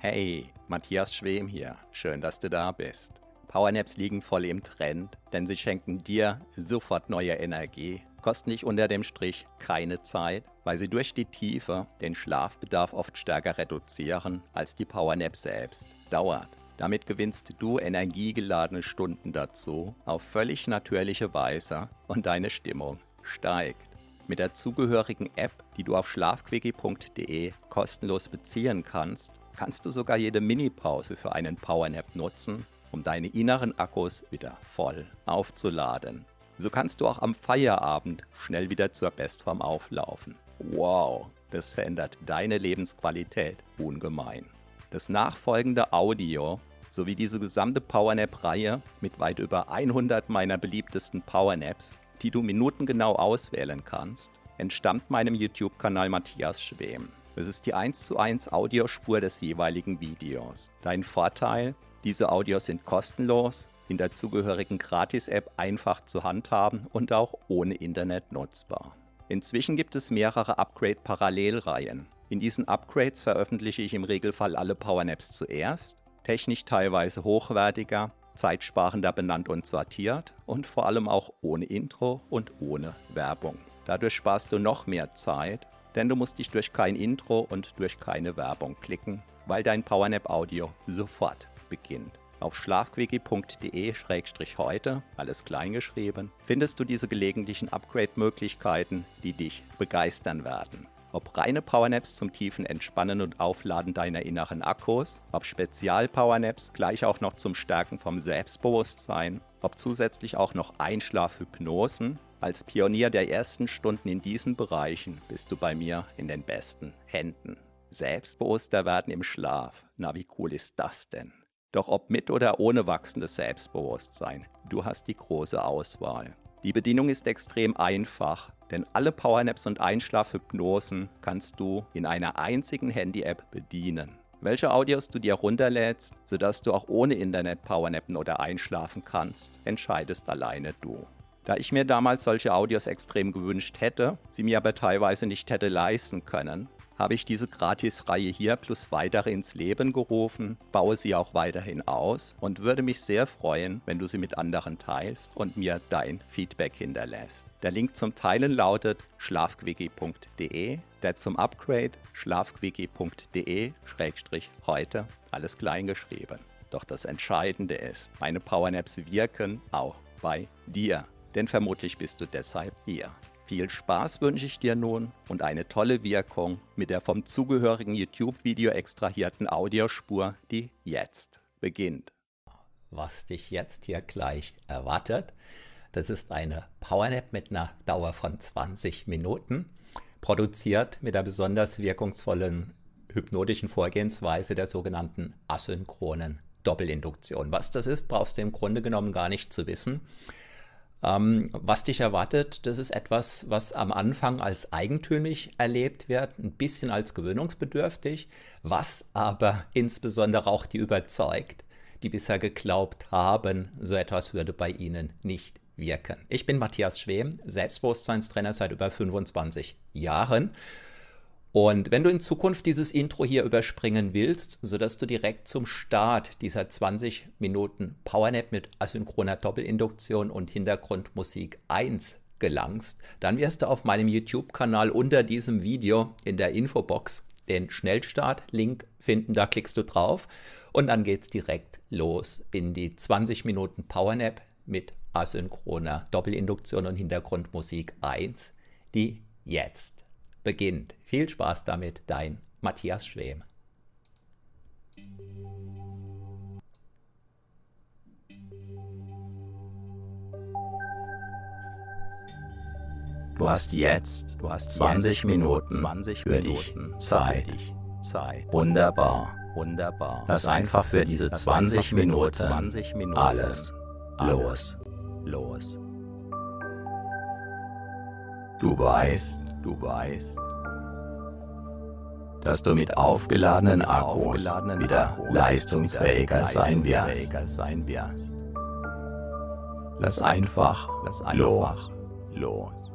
Hey, Matthias Schwem hier. Schön, dass du da bist. Powernaps liegen voll im Trend, denn sie schenken dir sofort neue Energie, kosten dich unter dem Strich keine Zeit, weil sie durch die Tiefe den Schlafbedarf oft stärker reduzieren als die Powernap selbst. Dauert. Damit gewinnst du energiegeladene Stunden dazu auf völlig natürliche Weise und deine Stimmung steigt. Mit der zugehörigen App, die du auf schlafquickie.de kostenlos beziehen kannst, kannst du sogar jede Minipause für einen Powernap nutzen, um deine inneren Akkus wieder voll aufzuladen. So kannst du auch am Feierabend schnell wieder zur Bestform auflaufen. Wow, das verändert deine Lebensqualität ungemein. Das nachfolgende Audio sowie diese gesamte Powernap-Reihe mit weit über 100 meiner beliebtesten Powernaps die du minutengenau auswählen kannst, entstammt meinem YouTube-Kanal Matthias Schwem. Es ist die 1 zu 1 Audiospur des jeweiligen Videos. Dein Vorteil, diese Audios sind kostenlos, in der zugehörigen Gratis-App einfach zu handhaben und auch ohne Internet nutzbar. Inzwischen gibt es mehrere Upgrade-Parallelreihen. In diesen Upgrades veröffentliche ich im Regelfall alle Powernaps zuerst, technisch teilweise hochwertiger, zeitsparender benannt und sortiert und vor allem auch ohne Intro und ohne Werbung. Dadurch sparst du noch mehr Zeit, denn du musst dich durch kein Intro und durch keine Werbung klicken, weil dein Powernap Audio sofort beginnt. Auf schlafquickie.de-heute, alles kleingeschrieben, findest du diese gelegentlichen Upgrade-Möglichkeiten, die dich begeistern werden. Ob reine Powernaps zum tiefen Entspannen und Aufladen deiner inneren Akkus, ob Spezial-Powernaps gleich auch noch zum Stärken vom Selbstbewusstsein, ob zusätzlich auch noch Einschlafhypnosen. Als Pionier der ersten Stunden in diesen Bereichen bist du bei mir in den besten Händen. Selbstbewusster werden im Schlaf. Na, wie cool ist das denn? Doch ob mit oder ohne wachsendes Selbstbewusstsein, du hast die große Auswahl. Die Bedienung ist extrem einfach, denn alle Powernaps und Einschlafhypnosen kannst du in einer einzigen Handy-App bedienen. Welche Audios du dir runterlädst, sodass du auch ohne Internet Powernappen oder einschlafen kannst, entscheidest alleine du. Da ich mir damals solche Audios extrem gewünscht hätte, sie mir aber teilweise nicht hätte leisten können, habe ich diese Gratis-Reihe hier plus weitere ins Leben gerufen, baue sie auch weiterhin aus und würde mich sehr freuen, wenn du sie mit anderen teilst und mir dein Feedback hinterlässt. Der Link zum Teilen lautet schlafquickie.de, der zum Upgrade schlafquickie.de-heute, alles klein geschrieben. Doch das Entscheidende ist, meine Powernaps wirken auch bei dir, denn vermutlich bist du deshalb hier. Viel Spaß wünsche ich dir nun und eine tolle Wirkung mit der vom zugehörigen YouTube-Video extrahierten Audiospur, die jetzt beginnt. Was dich jetzt hier gleich erwartet, das ist eine Powernap mit einer Dauer von 20 Minuten, produziert mit der besonders wirkungsvollen hypnotischen Vorgehensweise der sogenannten asynchronen Doppelinduktion. Was das ist, brauchst du im Grunde genommen gar nicht zu wissen. Ähm, was dich erwartet, das ist etwas, was am Anfang als eigentümlich erlebt wird, ein bisschen als gewöhnungsbedürftig, was aber insbesondere auch die überzeugt, die bisher geglaubt haben, so etwas würde bei ihnen nicht wirken. Ich bin Matthias Schwem, Selbstbewusstseinstrainer seit über 25 Jahren und wenn du in Zukunft dieses Intro hier überspringen willst, sodass du direkt zum Start dieser 20 Minuten Powernap mit asynchroner Doppelinduktion und Hintergrundmusik 1 gelangst, dann wirst du auf meinem YouTube-Kanal unter diesem Video in der Infobox den Schnellstart-Link finden. Da klickst du drauf und dann geht's direkt los in die 20 Minuten Powernap mit asynchroner Doppelinduktion und Hintergrundmusik 1, die jetzt beginnt. Viel Spaß damit, dein Matthias Schwem. Du hast jetzt, du hast 20 Minuten, 20 für dich Zeit. Zeit. Wunderbar, wunderbar. Lass einfach für diese 20 Minuten, 20 Minuten alles los, los. Du weißt, du weißt, dass du mit aufgeladenen Akkus wieder leistungsfähiger sein wirst. Lass einfach los. los.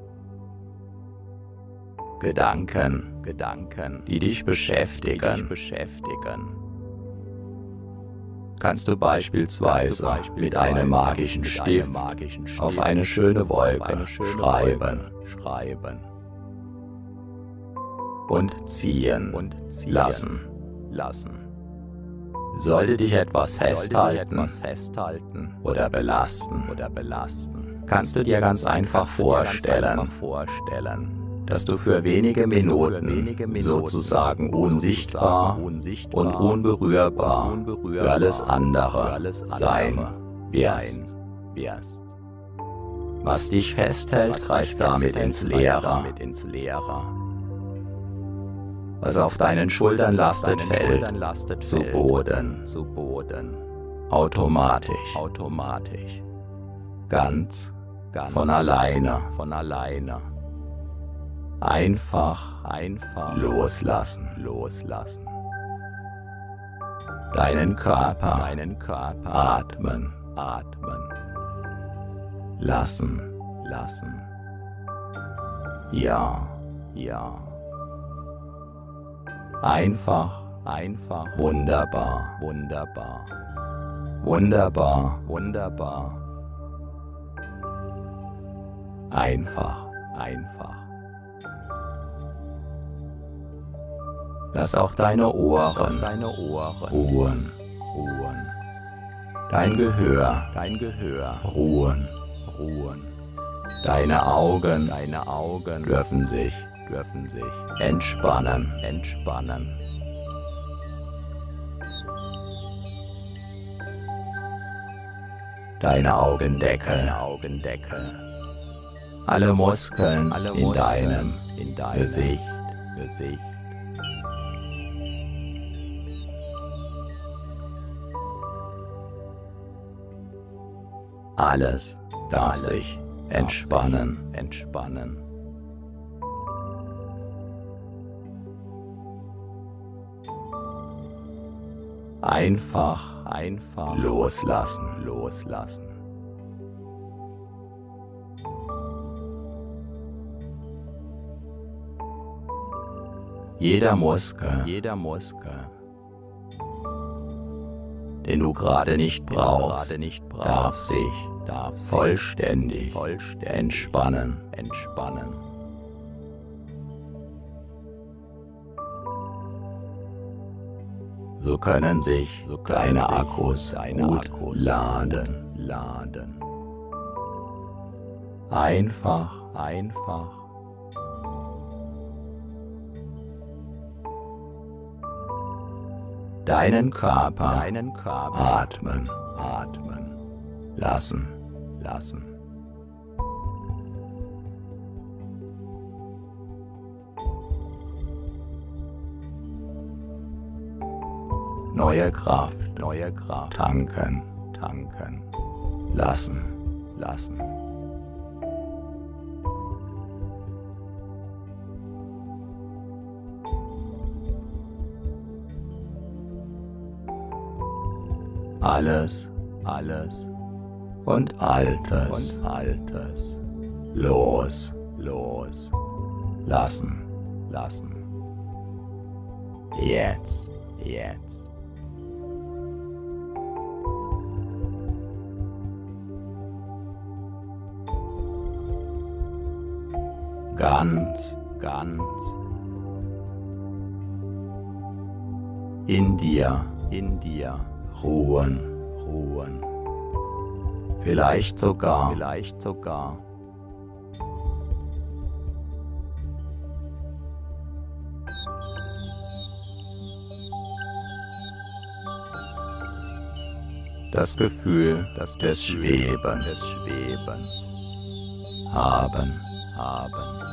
Gedanken, Gedanken, die dich beschäftigen, beschäftigen, kannst du beispielsweise mit einem magischen Stift auf eine schöne Wolke schreiben, schreiben und ziehen und lassen, lassen. Sollte dich etwas festhalten, festhalten oder belasten, oder belasten, kannst du dir ganz einfach vorstellen, vorstellen dass du für wenige Minuten sozusagen unsichtbar und unberührbar für alles andere sein wirst. Was dich festhält, greift damit ins Leere. Was auf deinen Schultern lastet, fällt zu Boden. Automatisch. Automatisch. Ganz von alleine. Von alleine einfach, einfach loslassen, loslassen. Deinen Körper, deinen Körper atmen, atmen. Lassen, lassen. Ja, ja. Einfach, einfach. Wunderbar, wunderbar. Wunderbar, wunderbar. Einfach, einfach. Lass auch deine Ohren, deine Ohren ruhen, ruhen. Dein Gehör, dein Gehör ruhen, ruhen. Deine Augen, deine Augen dürfen sich, dürfen sich entspannen, entspannen. Deine Augendeckel, Augendeckel. Alle Muskeln, Alle Muskeln in deinem, in deinem Gesicht, Gesicht Alles darf sich entspannen, entspannen. Einfach, einfach loslassen, loslassen. Jeder Muskel, jeder Muskel den du gerade nicht brauchst, darf sich vollständig, entspannen, entspannen. So können sich deine Akkus gut laden, laden. Einfach, einfach. Deinen Körper, deinen Körper atmen, atmen, lassen, lassen. Neue Kraft, neue Kraft tanken, tanken, lassen, lassen. alles, alles und Altes, und Altes. Los, los. Lassen, lassen. Jetzt, jetzt. Ganz, ganz. In dir, in dir ruhen, ruhen. Vielleicht sogar, vielleicht sogar. Das Gefühl das des Schwebens, des Schwebens haben, haben.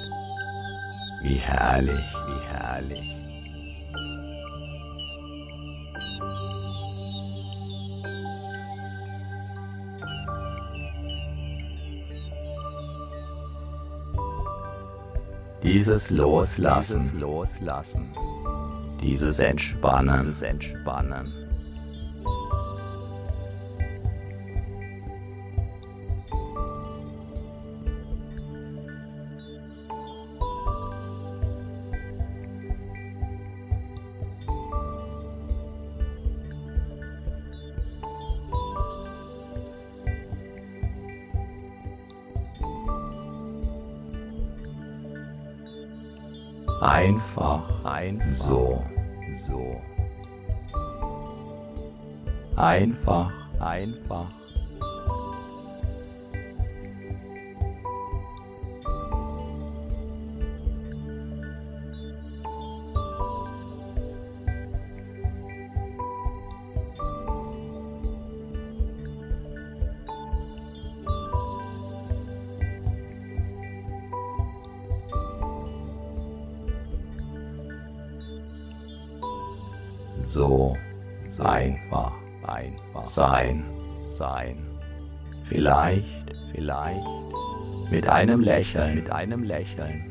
Wie herrlich, wie herrlich. Dieses Loslassen, dieses Loslassen, dieses Entspannen, dieses Entspannen. Einfach, einfach so, so. Einfach, einfach. Vielleicht, vielleicht mit einem Lächeln, mit einem Lächeln.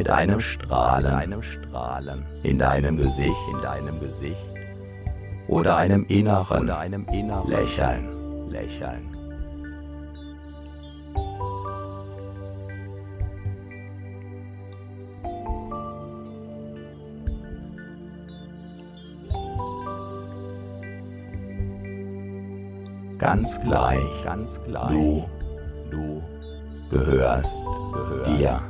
Mit einem Strahlen, einem Strahlen. In deinem Gesicht, in deinem Gesicht. Oder einem inneren, oder einem inneren Lächeln, Lächeln. Ganz gleich, ganz gleich. Du, du gehörst, gehörst dir,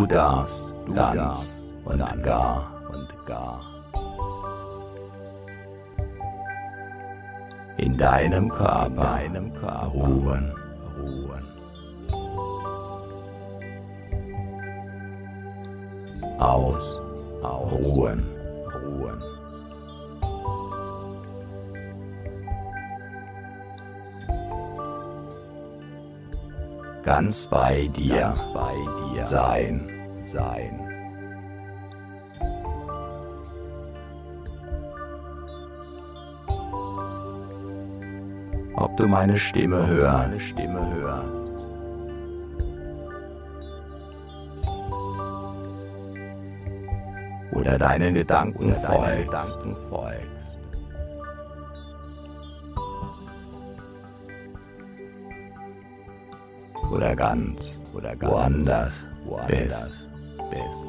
Du darfst, du ganz darfst und ganz gar und gar in deinem Körper, deinem Körper ruhen, ruhen. Aus, aus, ruhen, ruhen. Ganz bei dir, ganz bei dir sein, sein. Ob du meine Stimme hörst, meine Stimme hörst. Oder deinen Gedanken folgst. oder ganz oder ganz woanders, woanders bist. bist.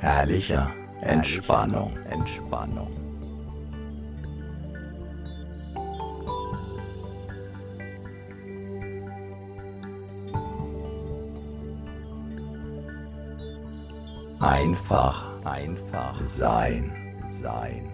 Herrlicher Entspannung, Entspannung. Einfach sein, sein.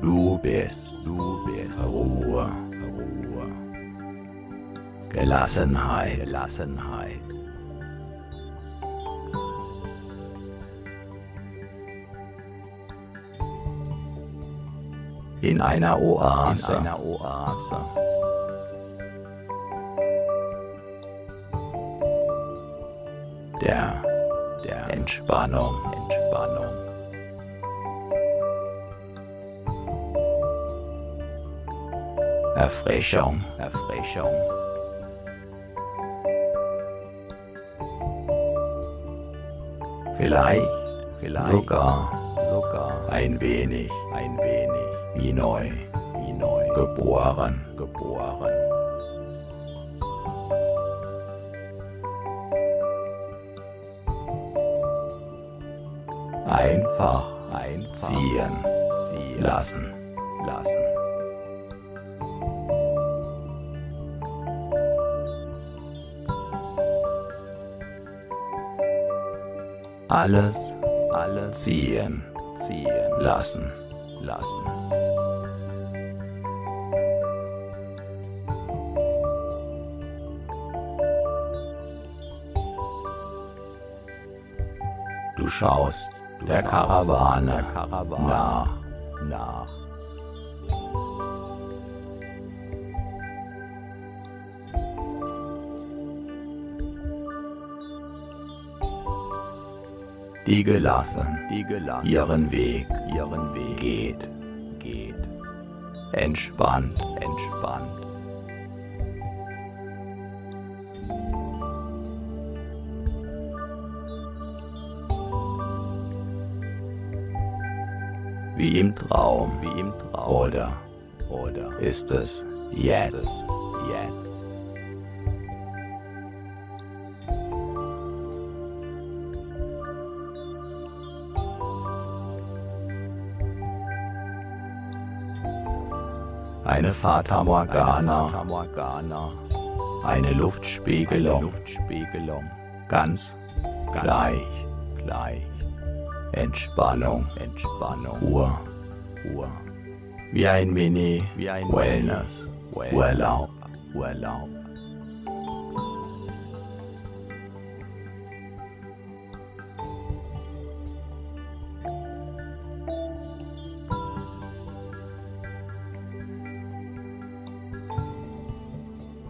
Du bist, du bist Ruhe, Ruhe. Gelassenheit, Gelassenheit. In einer Oase, in einer Oase. Der, der Entspannung, Entspannung. Erfrischung, Erfrischung. Vielleicht, vielleicht sogar, sogar ein wenig, ein wenig wie neu, wie neu geboren, geboren. Einfach einziehen, ziehen. Lassen, lassen. Alles, alles ziehen, ziehen. Lassen, lassen. Du schaust der Karawane. Nach, Die gelassen, die gelassen ihren Weg, ihren Weg geht, geht. Entspannt, entspannt. Wie im Traum, wie im Traum. Oder, oder ist es jetzt, jetzt? Eine Fata Morgana, eine Luftspiegelung, ganz gleich, gleich. Entspannung, Entspannung, Ruhe, Ruhe. Wie ein Mini, wie ein Wellness, Urlaub, Urlaub.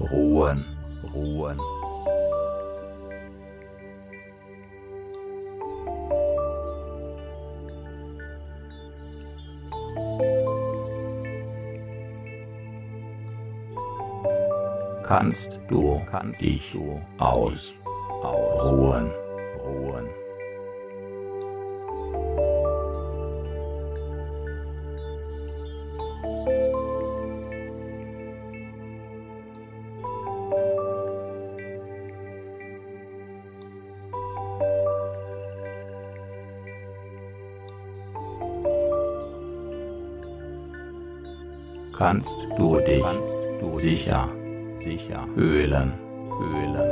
Ruhen, ruhen. Kannst du, kannst dich du aus, ausruhen, kannst du dich sicher, sicher fühlen, fühlen.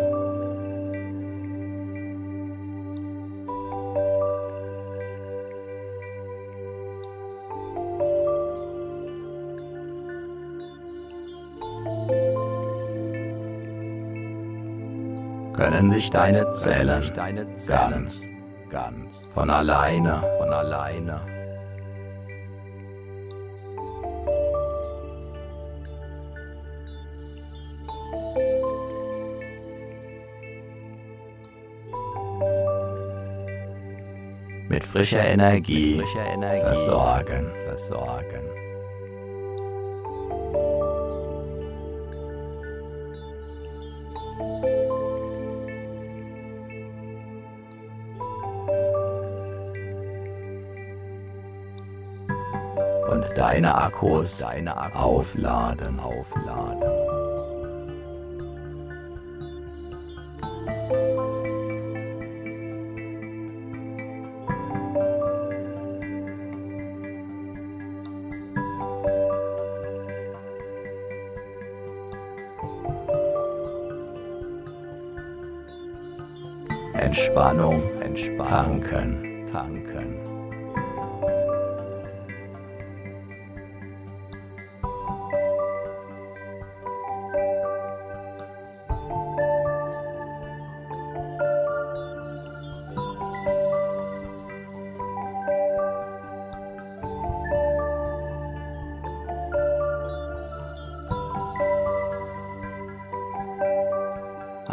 Können sich deine Zellen, deine Zellen ganz, ganz von alleine, von alleine frischer Energie, mit frischer Energie versorgen. versorgen. Und deine Akkus, deine Akkus aufladen, aufladen.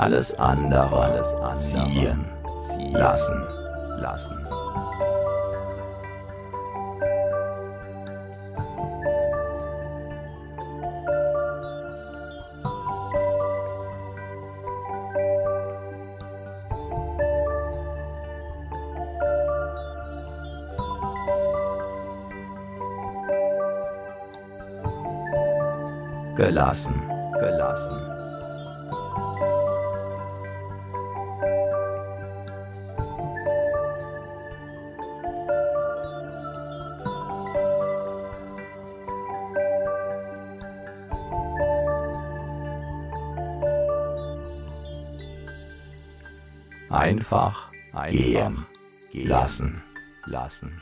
Alles andere, alles andere ziehen, ziehen lassen, lassen. Gelassen, einfach, einfach gehen, gehen lassen, lassen.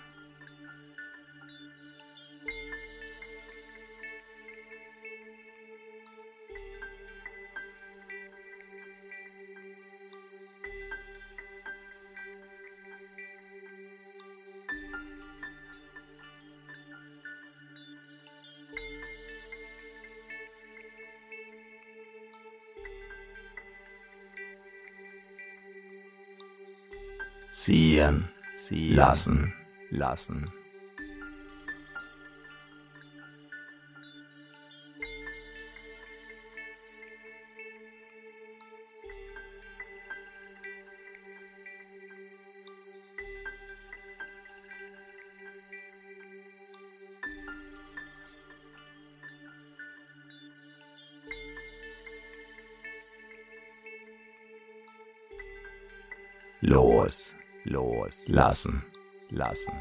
Lassen, lassen. los loslassen, lassen lassen.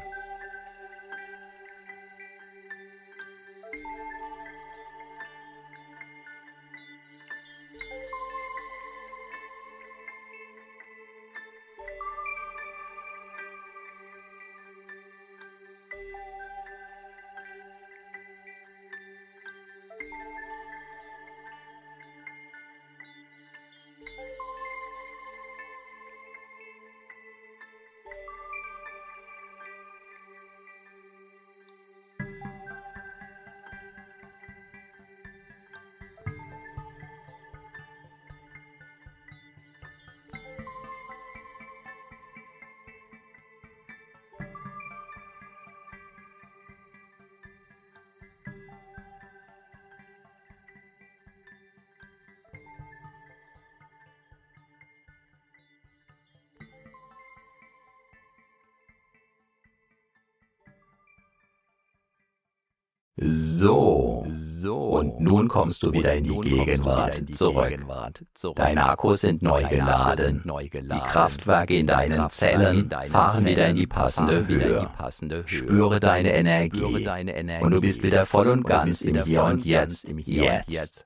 So, so. Und nun kommst du wieder in die Gegenwart zurück. Deine Akkus sind neu geladen. Die Kraftwerke in deinen Zellen fahren wieder in die passende Höhe. Spüre deine Energie. Und du bist wieder voll und ganz im Hier und Jetzt. Jetzt.